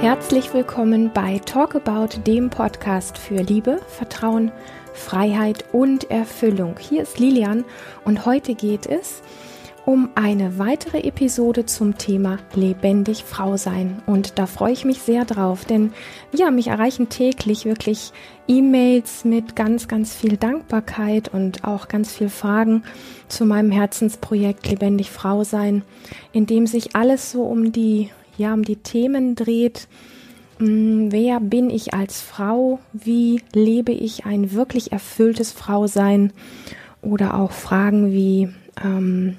Herzlich willkommen bei Talk About, dem Podcast für Liebe, Vertrauen, Freiheit und Erfüllung. Hier ist Lilian und heute geht es um eine weitere Episode zum Thema lebendig Frau sein. Und da freue ich mich sehr drauf, denn ja, mich erreichen täglich wirklich E-Mails mit ganz, ganz viel Dankbarkeit und auch ganz viel Fragen zu meinem Herzensprojekt Lebendig Frau sein, in dem sich alles so um die ja um die Themen dreht. Mm, wer bin ich als Frau? Wie lebe ich ein wirklich erfülltes Frausein? Oder auch Fragen wie, ähm,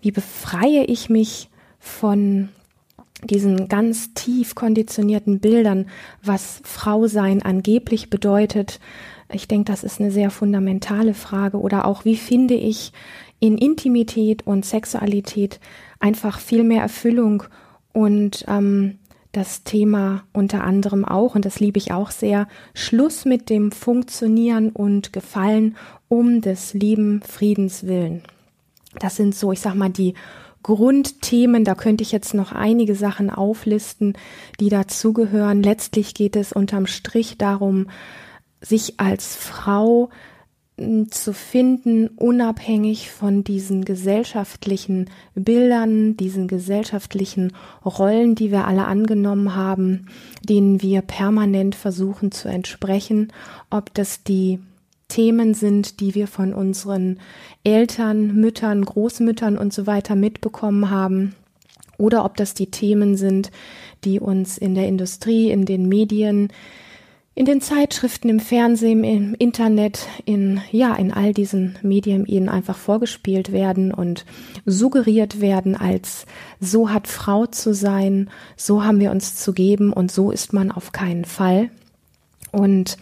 wie befreie ich mich von diesen ganz tief konditionierten Bildern, was Frausein angeblich bedeutet. Ich denke, das ist eine sehr fundamentale Frage. Oder auch, wie finde ich in Intimität und Sexualität einfach viel mehr Erfüllung und ähm, das Thema unter anderem auch, und das liebe ich auch sehr, Schluss mit dem Funktionieren und Gefallen um des lieben Friedens willen. Das sind so, ich sag mal, die Grundthemen. Da könnte ich jetzt noch einige Sachen auflisten, die dazugehören. Letztlich geht es unterm Strich darum, sich als Frau zu finden, unabhängig von diesen gesellschaftlichen Bildern, diesen gesellschaftlichen Rollen, die wir alle angenommen haben, denen wir permanent versuchen zu entsprechen, ob das die Themen sind, die wir von unseren Eltern, Müttern, Großmüttern und so weiter mitbekommen haben, oder ob das die Themen sind, die uns in der Industrie, in den Medien, in den Zeitschriften, im Fernsehen, im Internet, in, ja, in all diesen Medien ihnen einfach vorgespielt werden und suggeriert werden als so hat Frau zu sein, so haben wir uns zu geben und so ist man auf keinen Fall. Und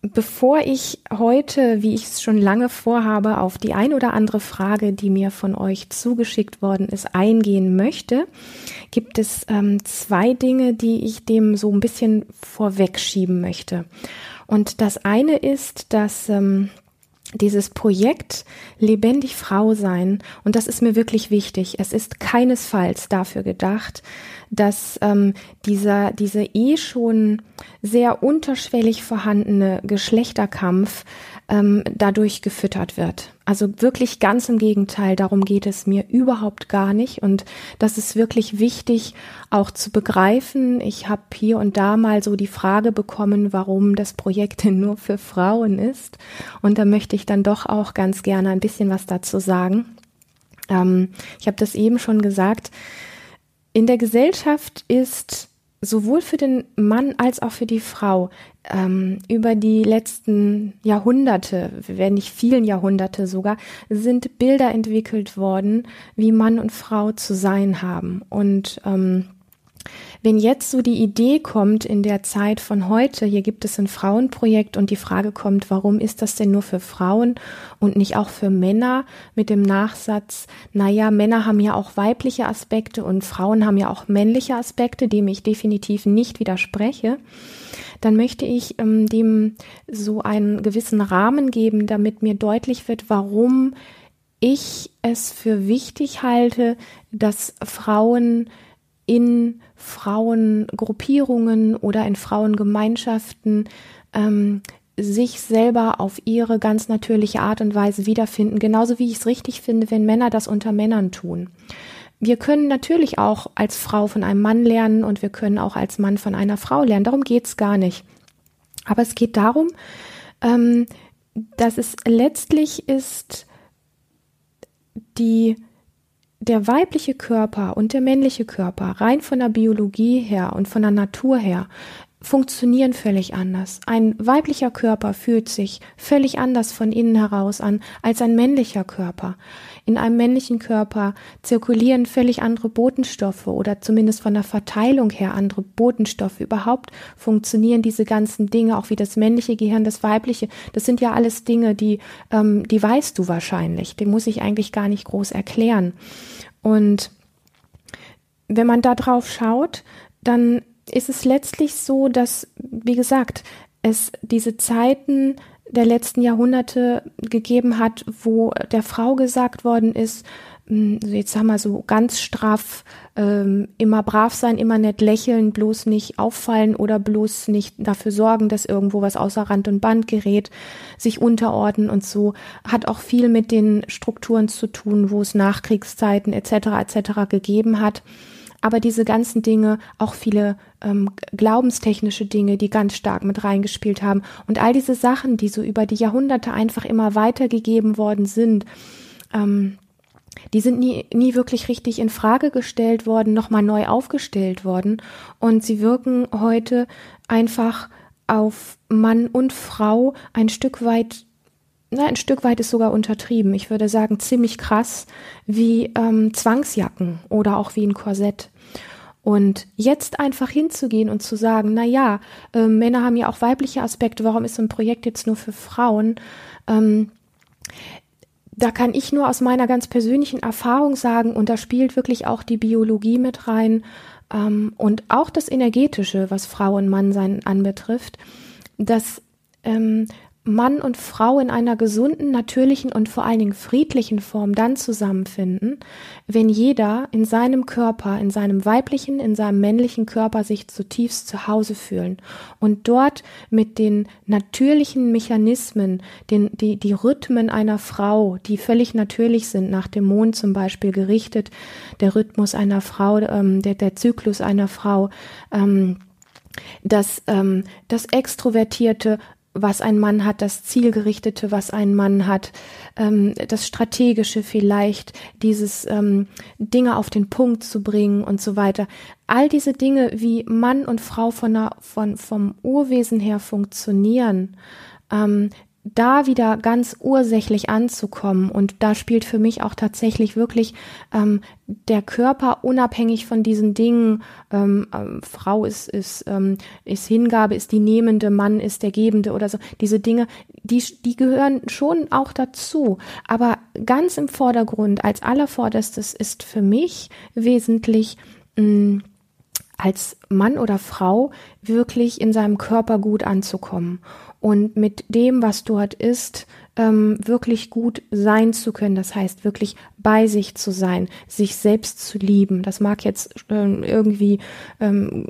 Bevor ich heute, wie ich es schon lange vorhabe, auf die ein oder andere Frage, die mir von euch zugeschickt worden ist, eingehen möchte, gibt es ähm, zwei Dinge, die ich dem so ein bisschen vorwegschieben möchte. Und das eine ist, dass ähm, dieses Projekt lebendig Frau sein, und das ist mir wirklich wichtig, es ist keinesfalls dafür gedacht, dass ähm, dieser, diese eh schon sehr unterschwellig vorhandene Geschlechterkampf ähm, dadurch gefüttert wird. Also wirklich ganz im Gegenteil, darum geht es mir überhaupt gar nicht. Und das ist wirklich wichtig auch zu begreifen. Ich habe hier und da mal so die Frage bekommen, warum das Projekt denn nur für Frauen ist. Und da möchte ich dann doch auch ganz gerne ein bisschen was dazu sagen. Ähm, ich habe das eben schon gesagt. In der Gesellschaft ist sowohl für den Mann als auch für die Frau ähm, über die letzten Jahrhunderte, wenn nicht vielen Jahrhunderte sogar, sind Bilder entwickelt worden, wie Mann und Frau zu sein haben. Und ähm, wenn jetzt so die Idee kommt in der Zeit von heute, hier gibt es ein Frauenprojekt und die Frage kommt, warum ist das denn nur für Frauen und nicht auch für Männer mit dem Nachsatz, naja, Männer haben ja auch weibliche Aspekte und Frauen haben ja auch männliche Aspekte, dem ich definitiv nicht widerspreche, dann möchte ich ähm, dem so einen gewissen Rahmen geben, damit mir deutlich wird, warum ich es für wichtig halte, dass Frauen in Frauengruppierungen oder in Frauengemeinschaften ähm, sich selber auf ihre ganz natürliche Art und Weise wiederfinden, genauso wie ich es richtig finde, wenn Männer das unter Männern tun. Wir können natürlich auch als Frau von einem Mann lernen und wir können auch als Mann von einer Frau lernen. Darum geht's gar nicht. Aber es geht darum, ähm, dass es letztlich ist die der weibliche Körper und der männliche Körper rein von der Biologie her und von der Natur her funktionieren völlig anders. Ein weiblicher Körper fühlt sich völlig anders von innen heraus an als ein männlicher Körper. In einem männlichen Körper zirkulieren völlig andere Botenstoffe oder zumindest von der Verteilung her andere Botenstoffe. Überhaupt funktionieren diese ganzen Dinge, auch wie das männliche Gehirn, das weibliche. Das sind ja alles Dinge, die, ähm, die weißt du wahrscheinlich. Die muss ich eigentlich gar nicht groß erklären. Und wenn man da drauf schaut, dann ist es letztlich so, dass, wie gesagt, es diese Zeiten der letzten Jahrhunderte gegeben hat, wo der Frau gesagt worden ist, hm, jetzt sagen wir so ganz straff, ähm, immer brav sein, immer nett lächeln, bloß nicht auffallen oder bloß nicht dafür sorgen, dass irgendwo was außer Rand und Band gerät, sich unterordnen und so, hat auch viel mit den Strukturen zu tun, wo es Nachkriegszeiten etc. etc. gegeben hat. Aber diese ganzen Dinge, auch viele ähm, glaubenstechnische Dinge, die ganz stark mit reingespielt haben und all diese Sachen, die so über die Jahrhunderte einfach immer weitergegeben worden sind, ähm, die sind nie, nie wirklich richtig in Frage gestellt worden, nochmal neu aufgestellt worden. Und sie wirken heute einfach auf Mann und Frau ein Stück weit, na, ein Stück weit ist sogar untertrieben. Ich würde sagen, ziemlich krass wie ähm, Zwangsjacken oder auch wie ein Korsett. Und jetzt einfach hinzugehen und zu sagen, na ja, äh, Männer haben ja auch weibliche Aspekte, warum ist so ein Projekt jetzt nur für Frauen? Ähm, da kann ich nur aus meiner ganz persönlichen Erfahrung sagen, und da spielt wirklich auch die Biologie mit rein ähm, und auch das Energetische, was Frau und Mann sein anbetrifft, dass ähm, Mann und Frau in einer gesunden, natürlichen und vor allen Dingen friedlichen Form dann zusammenfinden, wenn jeder in seinem Körper, in seinem weiblichen, in seinem männlichen Körper sich zutiefst zu Hause fühlen und dort mit den natürlichen Mechanismen, den, die, die Rhythmen einer Frau, die völlig natürlich sind, nach dem Mond zum Beispiel gerichtet, der Rhythmus einer Frau, ähm, der, der Zyklus einer Frau, ähm, das, ähm, das extrovertierte was ein Mann hat, das Zielgerichtete, was ein Mann hat, ähm, das Strategische vielleicht, dieses ähm, Dinge auf den Punkt zu bringen und so weiter. All diese Dinge, wie Mann und Frau von der, von, vom Urwesen her funktionieren, ähm, da wieder ganz ursächlich anzukommen. Und da spielt für mich auch tatsächlich wirklich ähm, der Körper unabhängig von diesen Dingen. Ähm, ähm, Frau ist, ist, ähm, ist Hingabe, ist die Nehmende, Mann ist der Gebende oder so. Diese Dinge, die, die gehören schon auch dazu. Aber ganz im Vordergrund, als allervorderstes ist für mich wesentlich, mh, mm, als Mann oder Frau wirklich in seinem Körper gut anzukommen und mit dem, was dort ist, ähm, wirklich gut sein zu können. Das heißt, wirklich bei sich zu sein, sich selbst zu lieben. Das mag jetzt ähm, irgendwie ähm,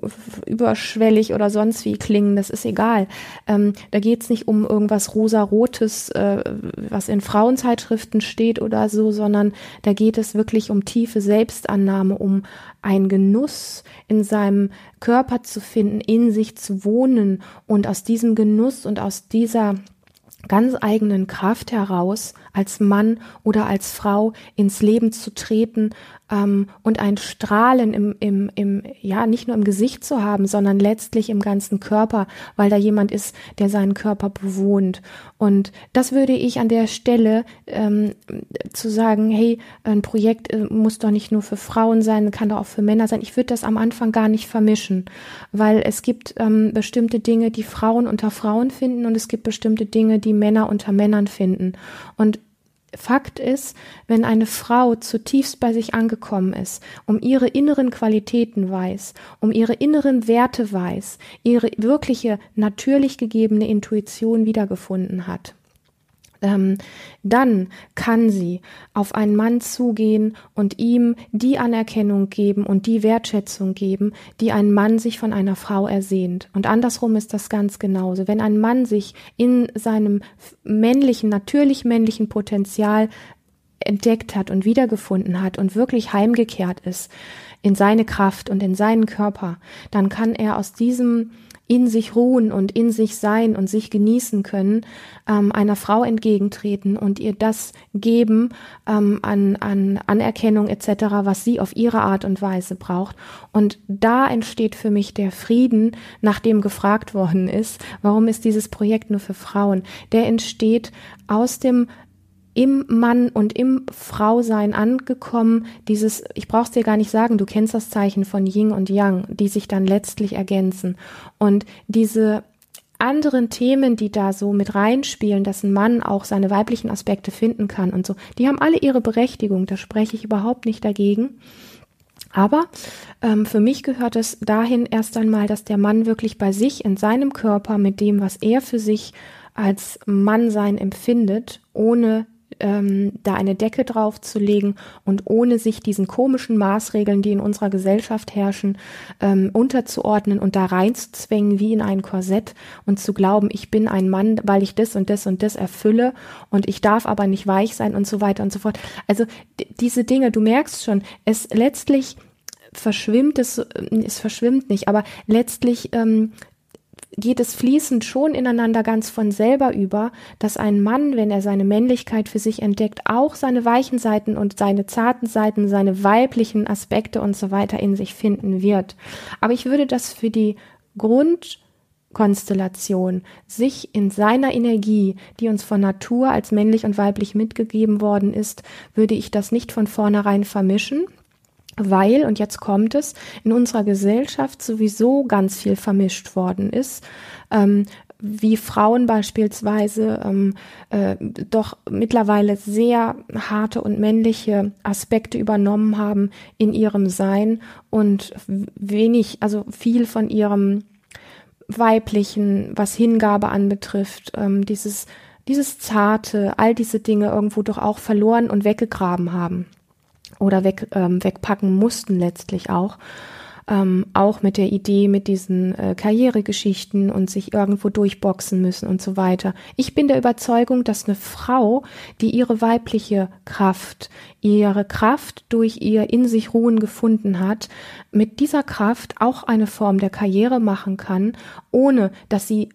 überschwellig oder sonst wie klingen, das ist egal. Ähm, da geht es nicht um irgendwas rosa-rotes, äh, was in Frauenzeitschriften steht oder so, sondern da geht es wirklich um tiefe Selbstannahme, um ein Genuss in seinem Körper zu finden, in sich zu wohnen und aus diesem Genuss und aus dieser ganz eigenen Kraft heraus als Mann oder als Frau ins Leben zu treten ähm, und ein Strahlen im, im, im, ja, nicht nur im Gesicht zu haben, sondern letztlich im ganzen Körper, weil da jemand ist, der seinen Körper bewohnt. Und das würde ich an der Stelle ähm, zu sagen, hey, ein Projekt äh, muss doch nicht nur für Frauen sein, kann doch auch für Männer sein. Ich würde das am Anfang gar nicht vermischen, weil es gibt ähm, bestimmte Dinge, die Frauen unter Frauen finden und es gibt bestimmte Dinge, die Männer unter Männern finden. Und Fakt ist, wenn eine Frau zutiefst bei sich angekommen ist, um ihre inneren Qualitäten weiß, um ihre inneren Werte weiß, ihre wirkliche natürlich gegebene Intuition wiedergefunden hat, ähm, dann kann sie auf einen Mann zugehen und ihm die Anerkennung geben und die Wertschätzung geben, die ein Mann sich von einer Frau ersehnt. Und andersrum ist das ganz genauso. Wenn ein Mann sich in seinem männlichen, natürlich männlichen Potenzial entdeckt hat und wiedergefunden hat und wirklich heimgekehrt ist in seine Kraft und in seinen Körper, dann kann er aus diesem in sich ruhen und in sich sein und sich genießen können, ähm, einer Frau entgegentreten und ihr das geben ähm, an, an Anerkennung etc., was sie auf ihre Art und Weise braucht. Und da entsteht für mich der Frieden, nachdem gefragt worden ist, warum ist dieses Projekt nur für Frauen? Der entsteht aus dem im Mann und im Frausein angekommen. Dieses, ich brauch's dir gar nicht sagen, du kennst das Zeichen von Yin und Yang, die sich dann letztlich ergänzen. Und diese anderen Themen, die da so mit reinspielen, dass ein Mann auch seine weiblichen Aspekte finden kann und so, die haben alle ihre Berechtigung. Da spreche ich überhaupt nicht dagegen. Aber ähm, für mich gehört es dahin erst einmal, dass der Mann wirklich bei sich in seinem Körper mit dem, was er für sich als Mannsein empfindet, ohne ähm, da eine Decke drauf zu legen und ohne sich diesen komischen Maßregeln, die in unserer Gesellschaft herrschen, ähm, unterzuordnen und da reinzuzwängen wie in ein Korsett und zu glauben, ich bin ein Mann, weil ich das und das und das erfülle und ich darf aber nicht weich sein und so weiter und so fort. Also diese Dinge, du merkst schon, es letztlich verschwimmt es, es verschwimmt nicht, aber letztlich ähm, geht es fließend schon ineinander ganz von selber über, dass ein Mann, wenn er seine Männlichkeit für sich entdeckt, auch seine weichen Seiten und seine zarten Seiten, seine weiblichen Aspekte und so weiter in sich finden wird. Aber ich würde das für die Grundkonstellation, sich in seiner Energie, die uns von Natur als männlich und weiblich mitgegeben worden ist, würde ich das nicht von vornherein vermischen, weil, und jetzt kommt es, in unserer Gesellschaft sowieso ganz viel vermischt worden ist. Ähm, wie Frauen beispielsweise ähm, äh, doch mittlerweile sehr harte und männliche Aspekte übernommen haben in ihrem Sein und wenig, also viel von ihrem weiblichen, was Hingabe anbetrifft, ähm, dieses dieses zarte, all diese Dinge irgendwo doch auch verloren und weggegraben haben oder weg, ähm, wegpacken mussten letztlich auch ähm, auch mit der Idee, mit diesen äh, Karrieregeschichten und sich irgendwo durchboxen müssen und so weiter. Ich bin der Überzeugung, dass eine Frau, die ihre weibliche Kraft, ihre Kraft durch ihr in sich Ruhen gefunden hat, mit dieser Kraft auch eine Form der Karriere machen kann, ohne dass sie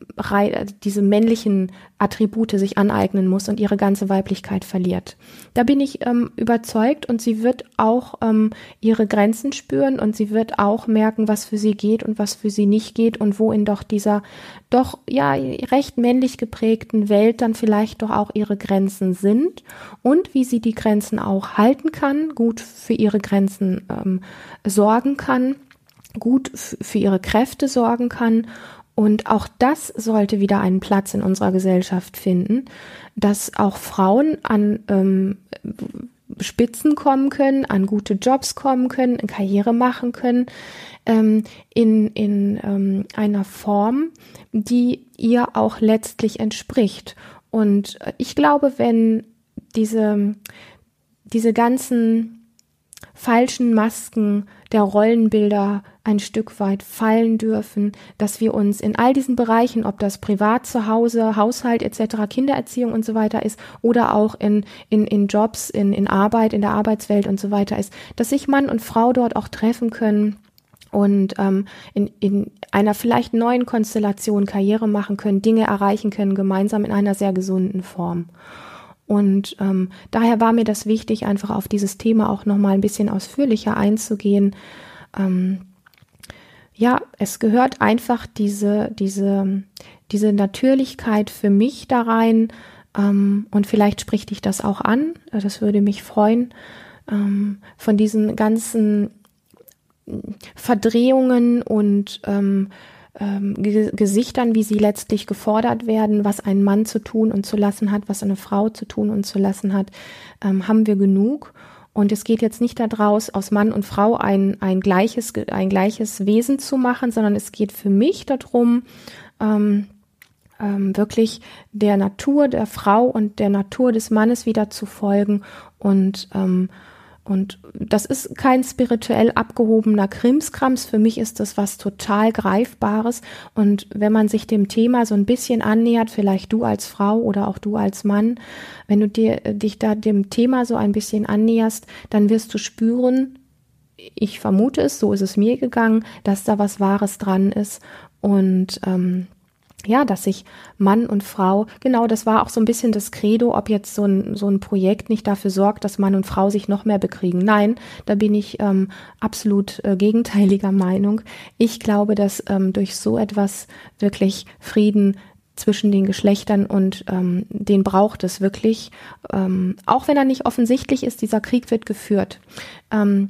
diese männlichen Attribute sich aneignen muss und ihre ganze Weiblichkeit verliert. Da bin ich ähm, überzeugt und sie wird auch ähm, ihre Grenzen spüren und sie wird auch merken, was für sie geht und was für sie nicht geht und wo in doch dieser doch ja recht männlich geprägten Welt dann vielleicht doch auch ihre Grenzen sind und wie sie die Grenzen auch halten kann, gut für ihre Grenzen ähm, sorgen kann, gut für ihre Kräfte sorgen kann und auch das sollte wieder einen Platz in unserer Gesellschaft finden, dass auch Frauen an ähm, Spitzen kommen können, an gute Jobs kommen können, Karriere machen können, ähm, in, in ähm, einer Form, die ihr auch letztlich entspricht. Und ich glaube, wenn diese, diese ganzen falschen Masken der Rollenbilder ein Stück weit fallen dürfen, dass wir uns in all diesen Bereichen, ob das privat zu Hause, Haushalt etc., Kindererziehung und so weiter ist oder auch in, in, in Jobs, in, in Arbeit, in der Arbeitswelt und so weiter ist, dass sich Mann und Frau dort auch treffen können und ähm, in, in einer vielleicht neuen Konstellation Karriere machen können, Dinge erreichen können, gemeinsam in einer sehr gesunden Form. Und ähm, daher war mir das wichtig, einfach auf dieses Thema auch nochmal ein bisschen ausführlicher einzugehen. Ähm, ja, es gehört einfach diese, diese, diese Natürlichkeit für mich da rein. Ähm, und vielleicht spricht dich das auch an. Das würde mich freuen. Ähm, von diesen ganzen Verdrehungen und ähm, ähm, Gesichtern, wie sie letztlich gefordert werden, was ein Mann zu tun und zu lassen hat, was eine Frau zu tun und zu lassen hat, ähm, haben wir genug. Und es geht jetzt nicht daraus, aus Mann und Frau ein, ein, gleiches, ein gleiches Wesen zu machen, sondern es geht für mich darum, ähm, ähm, wirklich der Natur der Frau und der Natur des Mannes wieder zu folgen und ähm, und das ist kein spirituell abgehobener Krimskrams. Für mich ist das was total Greifbares. Und wenn man sich dem Thema so ein bisschen annähert, vielleicht du als Frau oder auch du als Mann, wenn du dir, dich da dem Thema so ein bisschen annäherst, dann wirst du spüren, ich vermute es, so ist es mir gegangen, dass da was Wahres dran ist. Und ähm, ja, dass sich Mann und Frau, genau, das war auch so ein bisschen das Credo, ob jetzt so ein, so ein Projekt nicht dafür sorgt, dass Mann und Frau sich noch mehr bekriegen. Nein, da bin ich ähm, absolut äh, gegenteiliger Meinung. Ich glaube, dass ähm, durch so etwas wirklich Frieden zwischen den Geschlechtern und ähm, den braucht es wirklich. Ähm, auch wenn er nicht offensichtlich ist, dieser Krieg wird geführt. Ähm,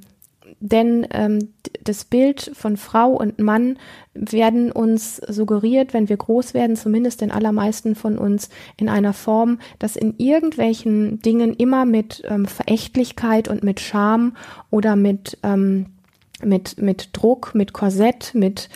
denn ähm, das Bild von Frau und Mann werden uns suggeriert, wenn wir groß werden, zumindest den allermeisten von uns, in einer Form, dass in irgendwelchen Dingen immer mit ähm, Verächtlichkeit und mit Scham oder mit ähm, mit, mit Druck, mit Korsett, mit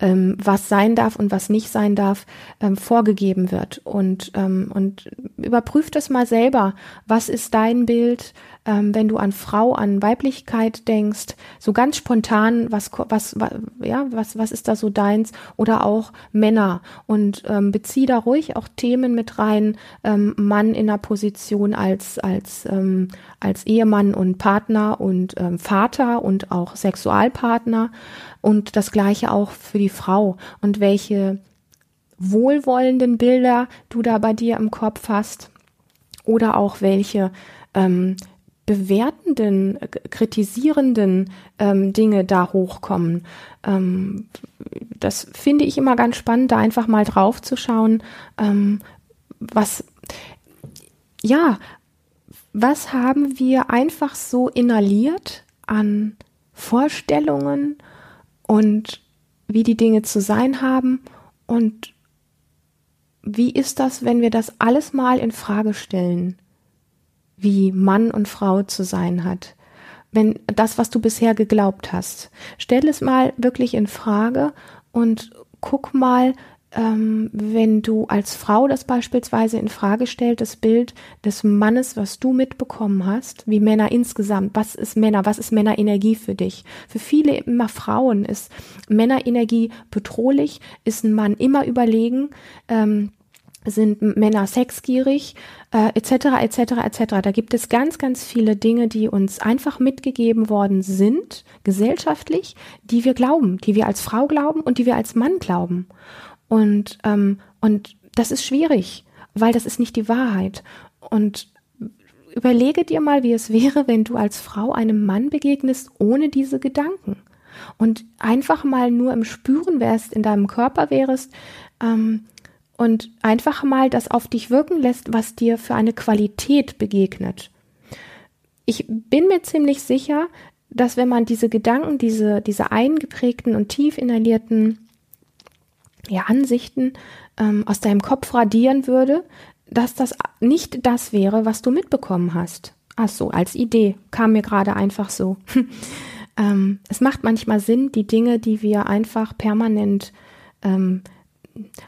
ähm, was sein darf und was nicht sein darf, ähm, vorgegeben wird. Und, ähm, und überprüf das mal selber. Was ist dein Bild? Ähm, wenn du an Frau, an Weiblichkeit denkst, so ganz spontan, was, was, was, ja, was, was ist da so deins? Oder auch Männer. Und ähm, bezieh da ruhig auch Themen mit rein, ähm, Mann in der Position als, als, ähm, als Ehemann und Partner und ähm, Vater und auch Sexualpartner. Und das gleiche auch für die Frau. Und welche wohlwollenden Bilder du da bei dir im Kopf hast. Oder auch welche ähm, bewertenden, kritisierenden ähm, Dinge da hochkommen. Ähm, das finde ich immer ganz spannend, da einfach mal drauf zu schauen, ähm, was, ja, was haben wir einfach so inhaliert an Vorstellungen und wie die Dinge zu sein haben und wie ist das, wenn wir das alles mal in Frage stellen? Wie Mann und Frau zu sein hat. Wenn das, was du bisher geglaubt hast, stell es mal wirklich in Frage und guck mal, ähm, wenn du als Frau das beispielsweise in Frage stellst, das Bild des Mannes, was du mitbekommen hast, wie Männer insgesamt, was ist Männer, was ist Männerenergie für dich? Für viele immer Frauen ist Männerenergie bedrohlich, ist ein Mann immer überlegen. Ähm, sind Männer sexgierig, äh, etc., etc., etc. Da gibt es ganz, ganz viele Dinge, die uns einfach mitgegeben worden sind, gesellschaftlich, die wir glauben, die wir als Frau glauben und die wir als Mann glauben. Und, ähm, und das ist schwierig, weil das ist nicht die Wahrheit. Und überlege dir mal, wie es wäre, wenn du als Frau einem Mann begegnest ohne diese Gedanken. Und einfach mal nur im Spüren wärst, in deinem Körper wärst, ähm, und einfach mal das auf dich wirken lässt, was dir für eine Qualität begegnet. Ich bin mir ziemlich sicher, dass wenn man diese Gedanken, diese, diese eingeprägten und tief inhalierten ja, Ansichten ähm, aus deinem Kopf radieren würde, dass das nicht das wäre, was du mitbekommen hast. Ach so, als Idee kam mir gerade einfach so. ähm, es macht manchmal Sinn, die Dinge, die wir einfach permanent ähm,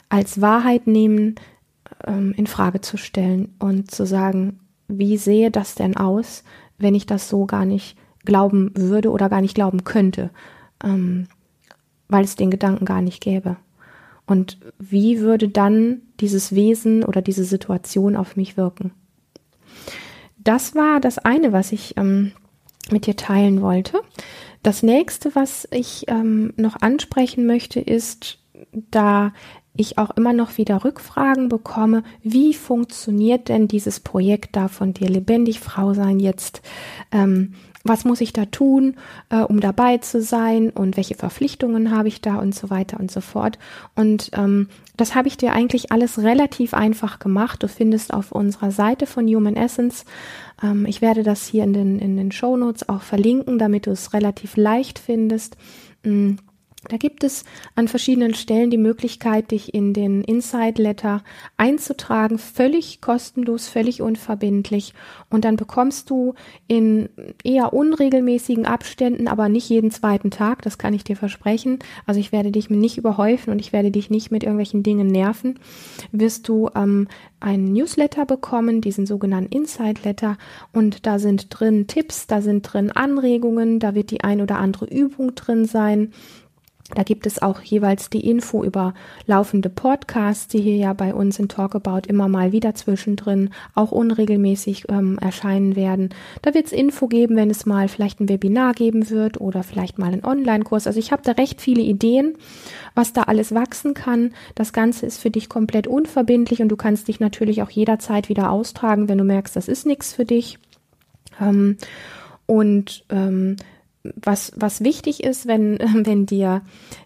als Wahrheit nehmen, ähm, in Frage zu stellen und zu sagen, wie sehe das denn aus, wenn ich das so gar nicht glauben würde oder gar nicht glauben könnte, ähm, weil es den Gedanken gar nicht gäbe. Und wie würde dann dieses Wesen oder diese Situation auf mich wirken? Das war das eine, was ich ähm, mit dir teilen wollte. Das nächste, was ich ähm, noch ansprechen möchte, ist, da ich auch immer noch wieder Rückfragen bekomme, wie funktioniert denn dieses Projekt da von dir lebendig Frau sein jetzt? Ähm, was muss ich da tun, äh, um dabei zu sein und welche Verpflichtungen habe ich da und so weiter und so fort. Und ähm, das habe ich dir eigentlich alles relativ einfach gemacht. Du findest auf unserer Seite von Human Essence, ähm, ich werde das hier in den, in den Show Notes auch verlinken, damit du es relativ leicht findest. Mm, da gibt es an verschiedenen Stellen die Möglichkeit, dich in den Inside Letter einzutragen, völlig kostenlos, völlig unverbindlich. Und dann bekommst du in eher unregelmäßigen Abständen, aber nicht jeden zweiten Tag, das kann ich dir versprechen. Also ich werde dich nicht überhäufen und ich werde dich nicht mit irgendwelchen Dingen nerven. Wirst du ähm, einen Newsletter bekommen, diesen sogenannten Inside Letter. Und da sind drin Tipps, da sind drin Anregungen, da wird die ein oder andere Übung drin sein da gibt es auch jeweils die Info über laufende Podcasts, die hier ja bei uns in Talkabout immer mal wieder zwischendrin auch unregelmäßig ähm, erscheinen werden. Da wird es Info geben, wenn es mal vielleicht ein Webinar geben wird oder vielleicht mal einen Online-Kurs. Also ich habe da recht viele Ideen, was da alles wachsen kann. Das Ganze ist für dich komplett unverbindlich und du kannst dich natürlich auch jederzeit wieder austragen, wenn du merkst, das ist nichts für dich. Ähm, und ähm, was, was wichtig ist, wenn, wenn dir,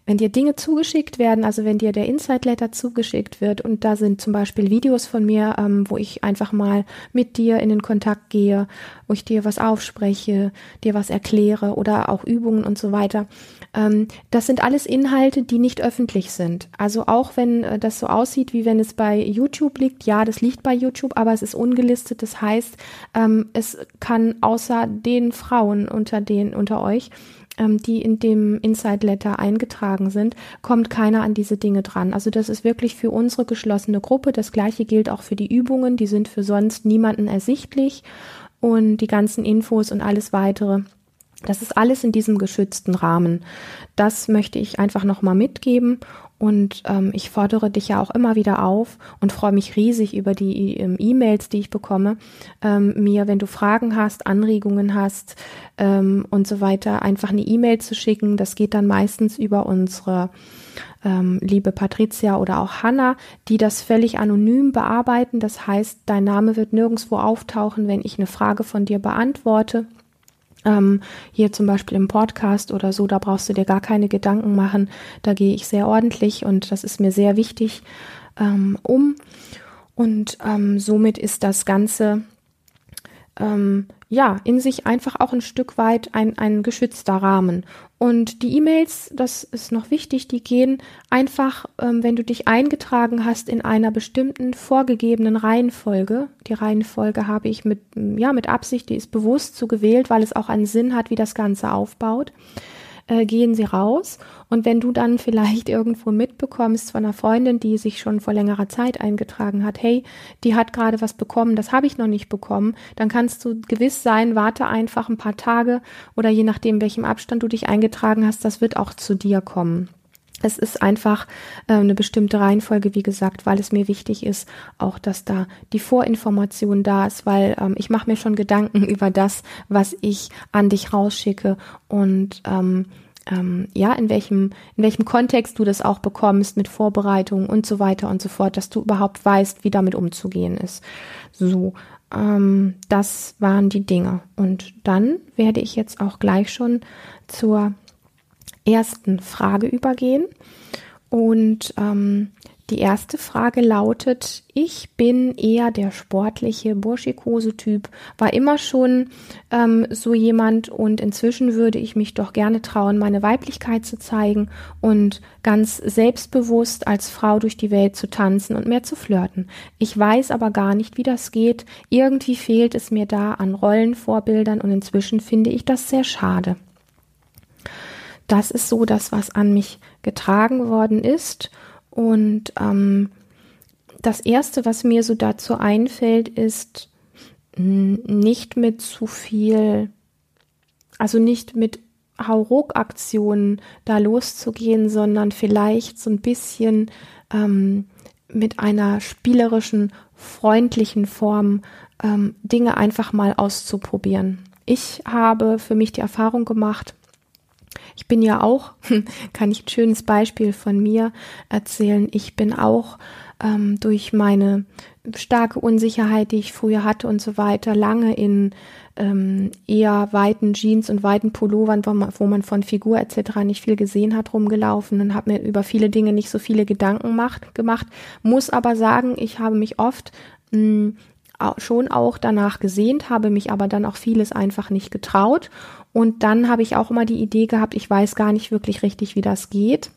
wenn dir Dinge zugeschickt werden, also wenn dir der Insight Letter zugeschickt wird und da sind zum Beispiel Videos von mir, ähm, wo ich einfach mal mit dir in den Kontakt gehe, wo ich dir was aufspreche, dir was erkläre oder auch Übungen und so weiter. Ähm, das sind alles Inhalte, die nicht öffentlich sind. Also auch wenn äh, das so aussieht, wie wenn es bei YouTube liegt, ja, das liegt bei YouTube, aber es ist ungelistet. Das heißt, ähm, es kann außer den Frauen unter den, unter euch, ähm, die in dem Inside Letter eingetragen sind, kommt keiner an diese Dinge dran. Also das ist wirklich für unsere geschlossene Gruppe. Das gleiche gilt auch für die Übungen. Die sind für sonst niemanden ersichtlich und die ganzen Infos und alles weitere. Das ist alles in diesem geschützten Rahmen. Das möchte ich einfach nochmal mitgeben und ähm, ich fordere dich ja auch immer wieder auf und freue mich riesig über die ähm, E-Mails, die ich bekomme, ähm, mir, wenn du Fragen hast, Anregungen hast ähm, und so weiter, einfach eine E-Mail zu schicken. Das geht dann meistens über unsere ähm, liebe Patricia oder auch Hanna, die das völlig anonym bearbeiten. Das heißt, dein Name wird nirgendwo auftauchen, wenn ich eine Frage von dir beantworte. Ähm, hier zum Beispiel im Podcast oder so, da brauchst du dir gar keine Gedanken machen. Da gehe ich sehr ordentlich und das ist mir sehr wichtig ähm, um. Und ähm, somit ist das Ganze ähm, ja in sich einfach auch ein Stück weit ein, ein geschützter Rahmen. Und die E-Mails, das ist noch wichtig, die gehen einfach, ähm, wenn du dich eingetragen hast in einer bestimmten vorgegebenen Reihenfolge. Die Reihenfolge habe ich mit, ja, mit Absicht, die ist bewusst so gewählt, weil es auch einen Sinn hat, wie das Ganze aufbaut äh, gehen sie raus. Und wenn du dann vielleicht irgendwo mitbekommst von einer Freundin, die sich schon vor längerer Zeit eingetragen hat, hey, die hat gerade was bekommen, das habe ich noch nicht bekommen, dann kannst du gewiss sein, warte einfach ein paar Tage oder je nachdem, welchem Abstand du dich eingetragen hast, das wird auch zu dir kommen. Es ist einfach äh, eine bestimmte Reihenfolge, wie gesagt, weil es mir wichtig ist, auch dass da die Vorinformation da ist, weil ähm, ich mache mir schon Gedanken über das, was ich an dich rausschicke und ähm, ähm, ja, in welchem, in welchem Kontext du das auch bekommst mit Vorbereitungen und so weiter und so fort, dass du überhaupt weißt, wie damit umzugehen ist. So, ähm, das waren die Dinge. Und dann werde ich jetzt auch gleich schon zur ersten Frage übergehen. Und ähm, die erste Frage lautet, ich bin eher der sportliche, burschikose Typ, war immer schon ähm, so jemand und inzwischen würde ich mich doch gerne trauen, meine Weiblichkeit zu zeigen und ganz selbstbewusst als Frau durch die Welt zu tanzen und mehr zu flirten. Ich weiß aber gar nicht, wie das geht. Irgendwie fehlt es mir da an Rollenvorbildern und inzwischen finde ich das sehr schade das ist so das, was an mich getragen worden ist. Und ähm, das Erste, was mir so dazu einfällt, ist nicht mit zu viel, also nicht mit Hauruck-Aktionen da loszugehen, sondern vielleicht so ein bisschen ähm, mit einer spielerischen, freundlichen Form ähm, Dinge einfach mal auszuprobieren. Ich habe für mich die Erfahrung gemacht, ich bin ja auch, kann ich ein schönes Beispiel von mir erzählen, ich bin auch ähm, durch meine starke Unsicherheit, die ich früher hatte und so weiter, lange in ähm, eher weiten Jeans und weiten Pullovern, wo man, wo man von Figur etc. nicht viel gesehen hat, rumgelaufen und habe mir über viele Dinge nicht so viele Gedanken macht, gemacht. Muss aber sagen, ich habe mich oft mh, hm, schon auch danach gesehnt, habe mich aber dann auch vieles einfach nicht getraut und dann habe ich auch immer die Idee gehabt, ich weiß gar nicht wirklich richtig, wie das geht.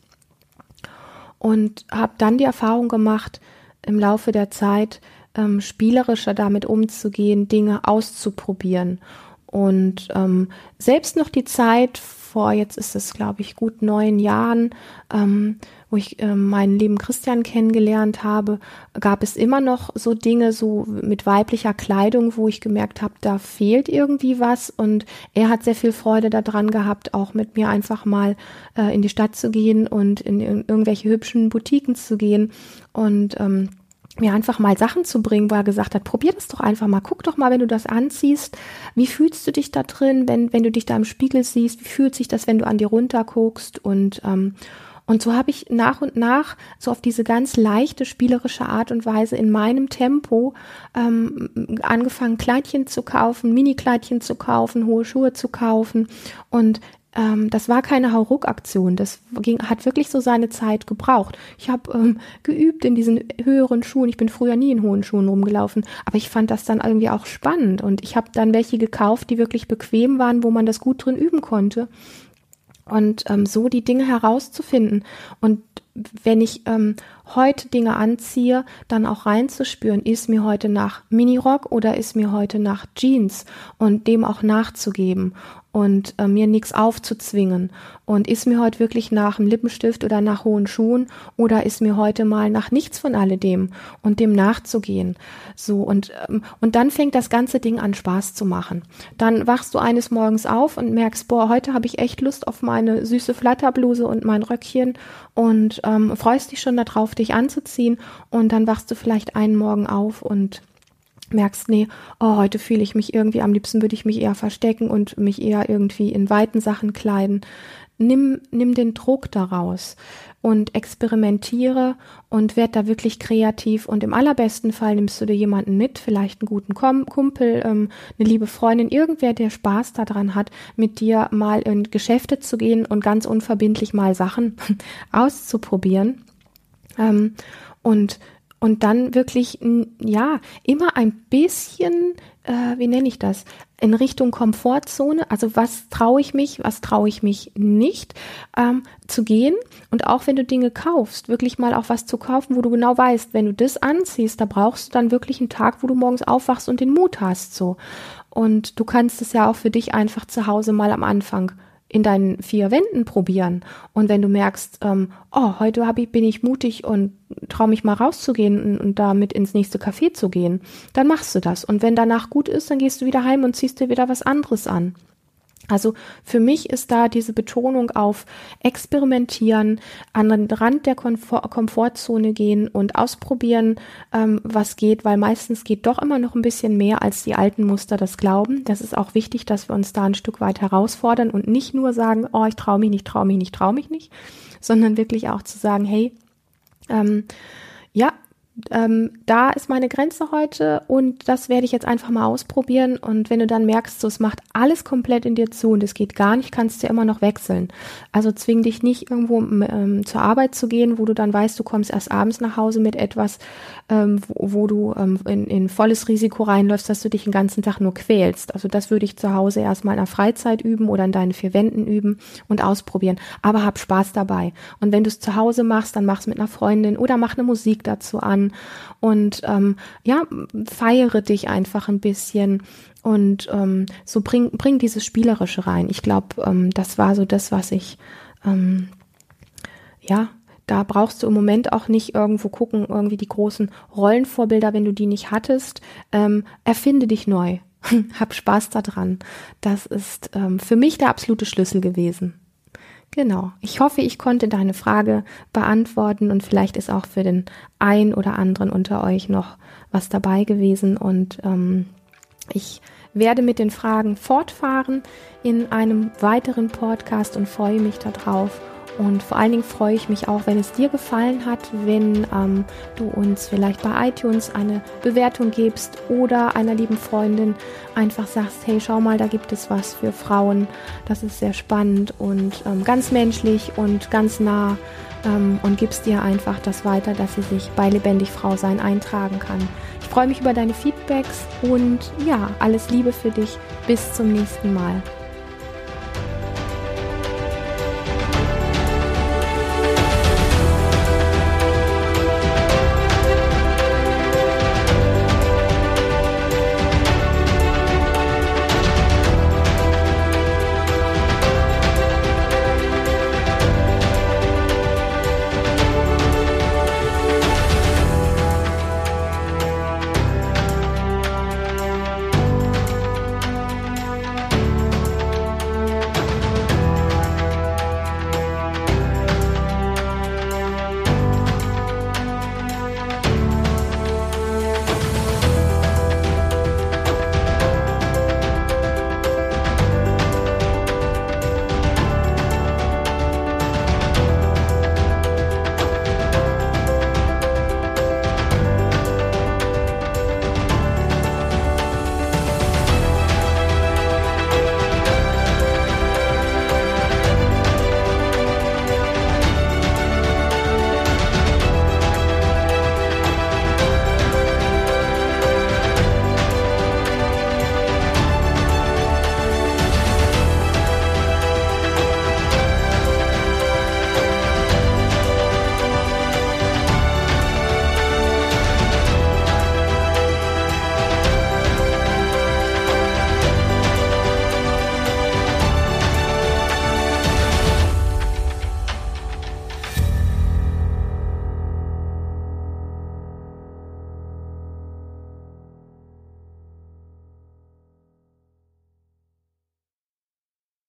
Und habe dann die Erfahrung gemacht, im Laufe der Zeit ähm, spielerischer damit umzugehen, Dinge auszuprobieren. Und ähm, selbst noch die Zeit vor, jetzt ist es, glaube ich, gut neun Jahren, ähm, wo ich äh, meinen lieben Christian kennengelernt habe, gab es immer noch so Dinge so mit weiblicher Kleidung, wo ich gemerkt habe, da fehlt irgendwie was. Und er hat sehr viel Freude daran gehabt, auch mit mir einfach mal äh, in die Stadt zu gehen und in, in irgendwelche hübschen Boutiquen zu gehen. Und ähm, mir einfach mal Sachen zu bringen, wo er gesagt hat, probier das doch einfach mal, guck doch mal, wenn du das anziehst, wie fühlst du dich da drin, wenn, wenn du dich da im Spiegel siehst, wie fühlt sich das, wenn du an dir runter guckst und ähm, und so habe ich nach und nach so auf diese ganz leichte spielerische Art und Weise in meinem Tempo ähm, angefangen, Kleidchen zu kaufen, Mini-Kleidchen zu kaufen, hohe Schuhe zu kaufen. Und ähm, das war keine Hauruck-Aktion. Das ging, hat wirklich so seine Zeit gebraucht. Ich habe ähm, geübt in diesen höheren Schuhen. Ich bin früher nie in hohen Schuhen rumgelaufen, aber ich fand das dann irgendwie auch spannend. Und ich habe dann welche gekauft, die wirklich bequem waren, wo man das gut drin üben konnte. Und ähm, so die Dinge herauszufinden. Und wenn ich ähm, heute Dinge anziehe, dann auch reinzuspüren, ist mir heute nach Minirock oder ist mir heute nach Jeans und dem auch nachzugeben und äh, mir nichts aufzuzwingen. Und ist mir heute wirklich nach einem Lippenstift oder nach hohen Schuhen oder ist mir heute mal nach nichts von alledem und dem nachzugehen. So und ähm, und dann fängt das ganze Ding an Spaß zu machen. Dann wachst du eines Morgens auf und merkst, boah, heute habe ich echt Lust auf meine süße Flatterbluse und mein Röckchen und ähm, freust dich schon darauf, dich anzuziehen und dann wachst du vielleicht einen Morgen auf und merkst, nee, oh, heute fühle ich mich irgendwie, am liebsten würde ich mich eher verstecken und mich eher irgendwie in weiten Sachen kleiden. Nimm, nimm den Druck daraus und experimentiere und werd da wirklich kreativ und im allerbesten Fall nimmst du dir jemanden mit, vielleicht einen guten Kumpel, ähm, eine liebe Freundin, irgendwer, der Spaß daran hat, mit dir mal in Geschäfte zu gehen und ganz unverbindlich mal Sachen auszuprobieren. Ähm, und und dann wirklich, ja, immer ein bisschen, äh, wie nenne ich das, in Richtung Komfortzone, also was traue ich mich, was traue ich mich nicht, ähm, zu gehen. Und auch wenn du Dinge kaufst, wirklich mal auch was zu kaufen, wo du genau weißt, wenn du das anziehst, da brauchst du dann wirklich einen Tag, wo du morgens aufwachst und den Mut hast, so. Und du kannst es ja auch für dich einfach zu Hause mal am Anfang in deinen vier Wänden probieren. Und wenn du merkst, ähm, oh, heute hab ich, bin ich mutig und traue mich mal rauszugehen und, und damit ins nächste Café zu gehen, dann machst du das. Und wenn danach gut ist, dann gehst du wieder heim und ziehst dir wieder was anderes an. Also für mich ist da diese Betonung auf experimentieren, an den Rand der Komfort Komfortzone gehen und ausprobieren, ähm, was geht, weil meistens geht doch immer noch ein bisschen mehr, als die alten Muster das glauben. Das ist auch wichtig, dass wir uns da ein Stück weit herausfordern und nicht nur sagen, oh, ich traue mich nicht, traue mich nicht, traue mich nicht, sondern wirklich auch zu sagen, hey, ähm, ja, ähm, da ist meine Grenze heute und das werde ich jetzt einfach mal ausprobieren. Und wenn du dann merkst, so es macht alles komplett in dir zu und es geht gar nicht, kannst du ja immer noch wechseln. Also zwing dich nicht irgendwo ähm, zur Arbeit zu gehen, wo du dann weißt, du kommst erst abends nach Hause mit etwas, ähm, wo, wo, du ähm, in, in volles Risiko reinläufst, dass du dich den ganzen Tag nur quälst. Also das würde ich zu Hause erstmal in der Freizeit üben oder in deinen vier Wänden üben und ausprobieren. Aber hab Spaß dabei. Und wenn du es zu Hause machst, dann mach's mit einer Freundin oder mach eine Musik dazu an und ähm, ja, feiere dich einfach ein bisschen und ähm, so bring, bring dieses Spielerische rein. Ich glaube, ähm, das war so das, was ich, ähm, ja, da brauchst du im Moment auch nicht irgendwo gucken, irgendwie die großen Rollenvorbilder, wenn du die nicht hattest. Ähm, erfinde dich neu. Hab Spaß daran. Das ist ähm, für mich der absolute Schlüssel gewesen. Genau. Ich hoffe, ich konnte deine Frage beantworten und vielleicht ist auch für den einen oder anderen unter euch noch was dabei gewesen und ähm, ich werde mit den Fragen fortfahren in einem weiteren Podcast und freue mich darauf. Und vor allen Dingen freue ich mich auch, wenn es dir gefallen hat, wenn ähm, du uns vielleicht bei iTunes eine Bewertung gibst oder einer lieben Freundin einfach sagst, hey, schau mal, da gibt es was für Frauen. Das ist sehr spannend und ähm, ganz menschlich und ganz nah ähm, und gibst dir einfach das weiter, dass sie sich bei Lebendig Frau sein eintragen kann. Ich freue mich über deine Feedbacks und ja, alles Liebe für dich. Bis zum nächsten Mal.